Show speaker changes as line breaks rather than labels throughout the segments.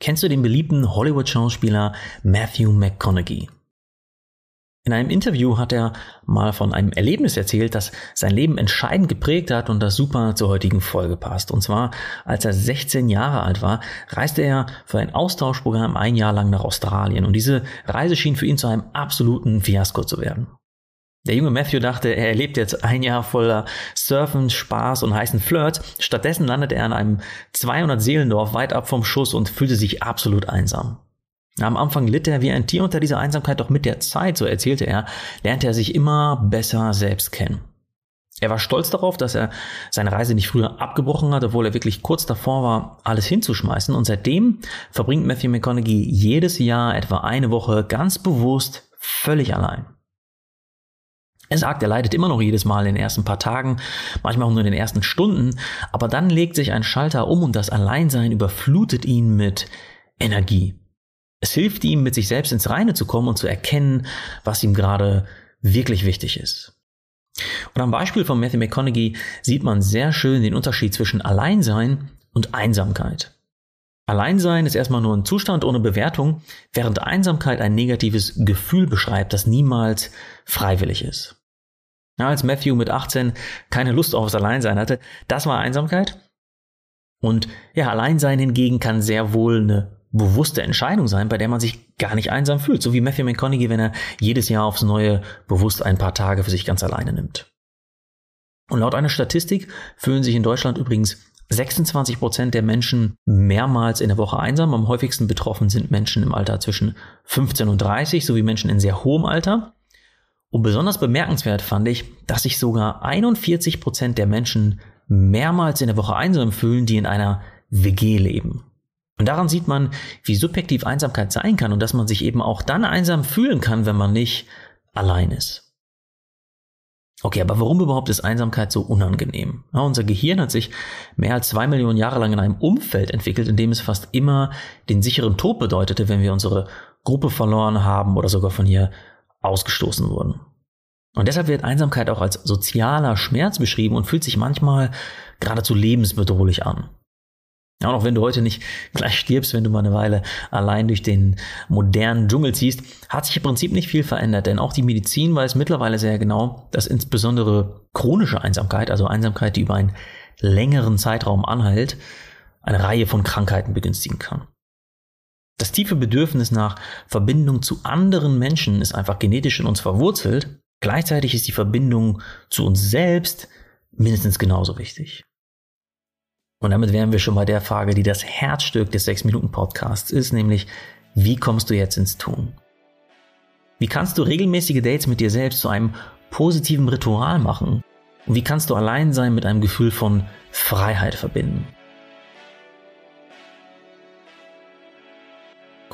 Kennst du den beliebten Hollywood-Schauspieler Matthew McConaughey? In einem Interview hat er mal von einem Erlebnis erzählt, das sein Leben entscheidend geprägt hat und das super zur heutigen Folge passt. Und zwar, als er 16 Jahre alt war, reiste er für ein Austauschprogramm ein Jahr lang nach Australien. Und diese Reise schien für ihn zu einem absoluten Fiasko zu werden. Der junge Matthew dachte, er erlebt jetzt ein Jahr voller Surfen, Spaß und heißen Flirts. Stattdessen landete er in einem 200 Seelendorf weit ab vom Schuss und fühlte sich absolut einsam. Am Anfang litt er wie ein Tier unter dieser Einsamkeit, doch mit der Zeit, so erzählte er, lernte er sich immer besser selbst kennen. Er war stolz darauf, dass er seine Reise nicht früher abgebrochen hat, obwohl er wirklich kurz davor war, alles hinzuschmeißen. Und seitdem verbringt Matthew McConaughey jedes Jahr etwa eine Woche ganz bewusst völlig allein. Er sagt, er leidet immer noch jedes Mal in den ersten paar Tagen, manchmal auch nur in den ersten Stunden, aber dann legt sich ein Schalter um und das Alleinsein überflutet ihn mit Energie. Es hilft ihm, mit sich selbst ins Reine zu kommen und zu erkennen, was ihm gerade wirklich wichtig ist. Und am Beispiel von Matthew McConaughey sieht man sehr schön den Unterschied zwischen Alleinsein und Einsamkeit. Alleinsein ist erstmal nur ein Zustand ohne Bewertung, während Einsamkeit ein negatives Gefühl beschreibt, das niemals freiwillig ist. Ja, als Matthew mit 18 keine Lust aufs Alleinsein hatte, das war Einsamkeit. Und ja, Alleinsein hingegen kann sehr wohl eine bewusste Entscheidung sein, bei der man sich gar nicht einsam fühlt. So wie Matthew McConaughey, wenn er jedes Jahr aufs Neue bewusst ein paar Tage für sich ganz alleine nimmt. Und laut einer Statistik fühlen sich in Deutschland übrigens 26 Prozent der Menschen mehrmals in der Woche einsam. Am häufigsten betroffen sind Menschen im Alter zwischen 15 und 30 sowie Menschen in sehr hohem Alter. Und besonders bemerkenswert fand ich, dass sich sogar 41 Prozent der Menschen mehrmals in der Woche einsam fühlen, die in einer WG leben. Und daran sieht man, wie subjektiv Einsamkeit sein kann und dass man sich eben auch dann einsam fühlen kann, wenn man nicht allein ist. Okay, aber warum überhaupt ist Einsamkeit so unangenehm? Ja, unser Gehirn hat sich mehr als zwei Millionen Jahre lang in einem Umfeld entwickelt, in dem es fast immer den sicheren Tod bedeutete, wenn wir unsere Gruppe verloren haben oder sogar von hier ausgestoßen wurden. Und deshalb wird Einsamkeit auch als sozialer Schmerz beschrieben und fühlt sich manchmal geradezu lebensbedrohlich an. Ja, auch wenn du heute nicht gleich stirbst, wenn du mal eine Weile allein durch den modernen Dschungel ziehst, hat sich im Prinzip nicht viel verändert, denn auch die Medizin weiß mittlerweile sehr genau, dass insbesondere chronische Einsamkeit, also Einsamkeit, die über einen längeren Zeitraum anhält, eine Reihe von Krankheiten begünstigen kann. Das tiefe Bedürfnis nach Verbindung zu anderen Menschen ist einfach genetisch in uns verwurzelt. Gleichzeitig ist die Verbindung zu uns selbst mindestens genauso wichtig. Und damit wären wir schon bei der Frage, die das Herzstück des 6-Minuten-Podcasts ist, nämlich, wie kommst du jetzt ins Tun? Wie kannst du regelmäßige Dates mit dir selbst zu einem positiven Ritual machen? Und wie kannst du allein sein mit einem Gefühl von Freiheit verbinden?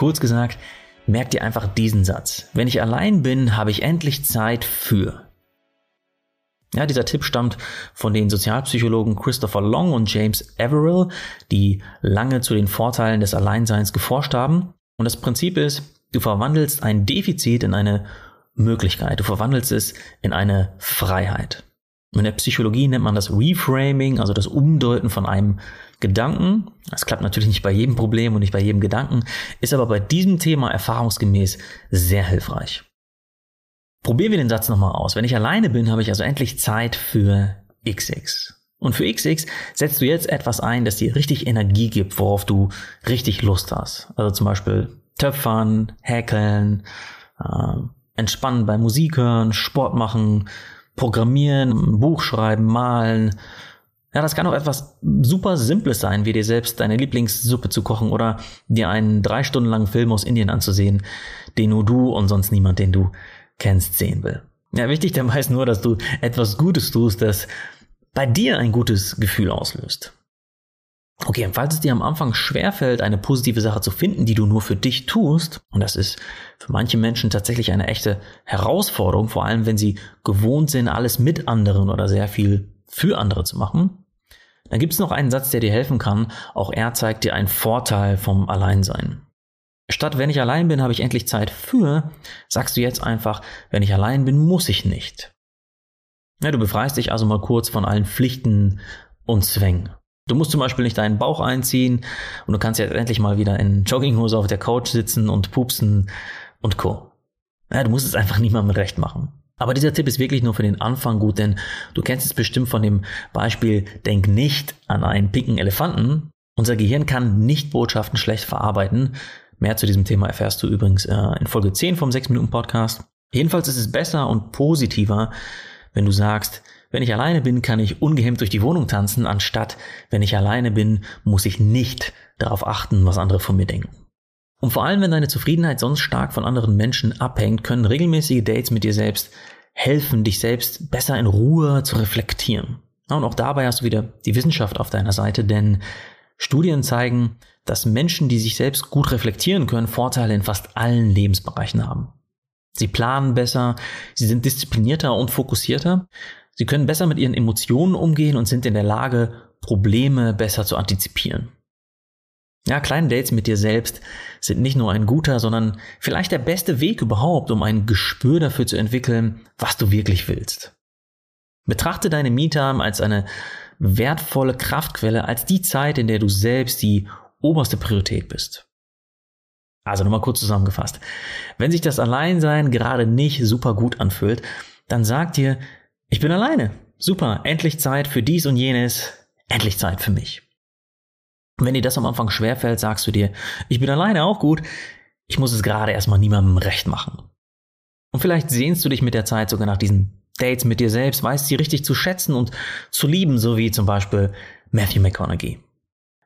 Kurz gesagt, merk dir einfach diesen Satz. Wenn ich allein bin, habe ich endlich Zeit für. Ja, dieser Tipp stammt von den Sozialpsychologen Christopher Long und James Averill, die lange zu den Vorteilen des Alleinseins geforscht haben. Und das Prinzip ist, du verwandelst ein Defizit in eine Möglichkeit, du verwandelst es in eine Freiheit. In der Psychologie nennt man das Reframing, also das Umdeuten von einem Gedanken. Das klappt natürlich nicht bei jedem Problem und nicht bei jedem Gedanken, ist aber bei diesem Thema erfahrungsgemäß sehr hilfreich. Probieren wir den Satz nochmal aus. Wenn ich alleine bin, habe ich also endlich Zeit für XX. Und für XX setzt du jetzt etwas ein, das dir richtig Energie gibt, worauf du richtig Lust hast. Also zum Beispiel Töpfern, Häkeln, äh, entspannen bei Musik hören, Sport machen, programmieren, Buch schreiben, malen. Ja, das kann auch etwas super Simples sein, wie dir selbst deine Lieblingssuppe zu kochen oder dir einen drei Stunden langen Film aus Indien anzusehen, den nur du und sonst niemand, den du kennst, sehen will. Ja, wichtig dabei ist nur, dass du etwas Gutes tust, das bei dir ein gutes Gefühl auslöst. Okay, und falls es dir am Anfang schwerfällt, eine positive Sache zu finden, die du nur für dich tust, und das ist für manche Menschen tatsächlich eine echte Herausforderung, vor allem wenn sie gewohnt sind, alles mit anderen oder sehr viel für andere zu machen, dann gibt es noch einen Satz, der dir helfen kann. Auch er zeigt dir einen Vorteil vom Alleinsein. Statt wenn ich allein bin, habe ich endlich Zeit für, sagst du jetzt einfach, wenn ich allein bin, muss ich nicht. Ja, du befreist dich also mal kurz von allen Pflichten und Zwängen. Du musst zum Beispiel nicht deinen Bauch einziehen und du kannst jetzt endlich mal wieder in Jogginghose auf der Couch sitzen und pupsen und Co. Ja, du musst es einfach niemandem recht machen. Aber dieser Tipp ist wirklich nur für den Anfang gut, denn du kennst es bestimmt von dem Beispiel, denk nicht an einen pinken Elefanten. Unser Gehirn kann nicht Botschaften schlecht verarbeiten. Mehr zu diesem Thema erfährst du übrigens äh, in Folge 10 vom 6 Minuten Podcast. Jedenfalls ist es besser und positiver, wenn du sagst, wenn ich alleine bin, kann ich ungehemmt durch die Wohnung tanzen, anstatt wenn ich alleine bin, muss ich nicht darauf achten, was andere von mir denken. Und vor allem, wenn deine Zufriedenheit sonst stark von anderen Menschen abhängt, können regelmäßige Dates mit dir selbst helfen, dich selbst besser in Ruhe zu reflektieren. Und auch dabei hast du wieder die Wissenschaft auf deiner Seite, denn Studien zeigen, dass Menschen, die sich selbst gut reflektieren können, Vorteile in fast allen Lebensbereichen haben. Sie planen besser, sie sind disziplinierter und fokussierter, sie können besser mit ihren Emotionen umgehen und sind in der Lage, Probleme besser zu antizipieren. Ja, kleine Dates mit dir selbst sind nicht nur ein guter, sondern vielleicht der beste Weg überhaupt, um ein Gespür dafür zu entwickeln, was du wirklich willst. Betrachte deine Me-Time als eine wertvolle Kraftquelle, als die Zeit, in der du selbst die oberste Priorität bist. Also nochmal kurz zusammengefasst. Wenn sich das Alleinsein gerade nicht super gut anfühlt, dann sag dir, ich bin alleine. Super, endlich Zeit für dies und jenes, endlich Zeit für mich. Und wenn dir das am Anfang schwerfällt, sagst du dir, ich bin alleine auch gut, ich muss es gerade erstmal niemandem recht machen. Und vielleicht sehnst du dich mit der Zeit sogar nach diesen Dates mit dir selbst, weißt sie richtig zu schätzen und zu lieben, so wie zum Beispiel Matthew McConaughey.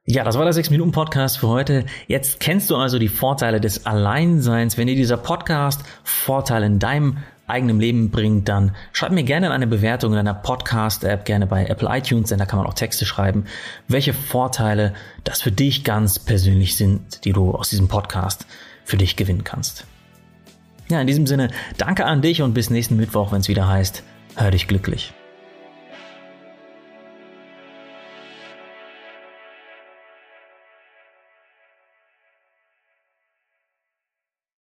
Ja, das war der 6-Minuten-Podcast für heute. Jetzt kennst du also die Vorteile des Alleinseins. Wenn dir dieser Podcast Vorteile in deinem eigenen Leben bringt, dann schreib mir gerne eine Bewertung in deiner Podcast-App, gerne bei Apple iTunes, denn da kann man auch Texte schreiben, welche Vorteile das für dich ganz persönlich sind, die du aus diesem Podcast für dich gewinnen kannst. Ja, in diesem Sinne, danke an dich und bis nächsten Mittwoch, wenn es wieder heißt, hör dich glücklich.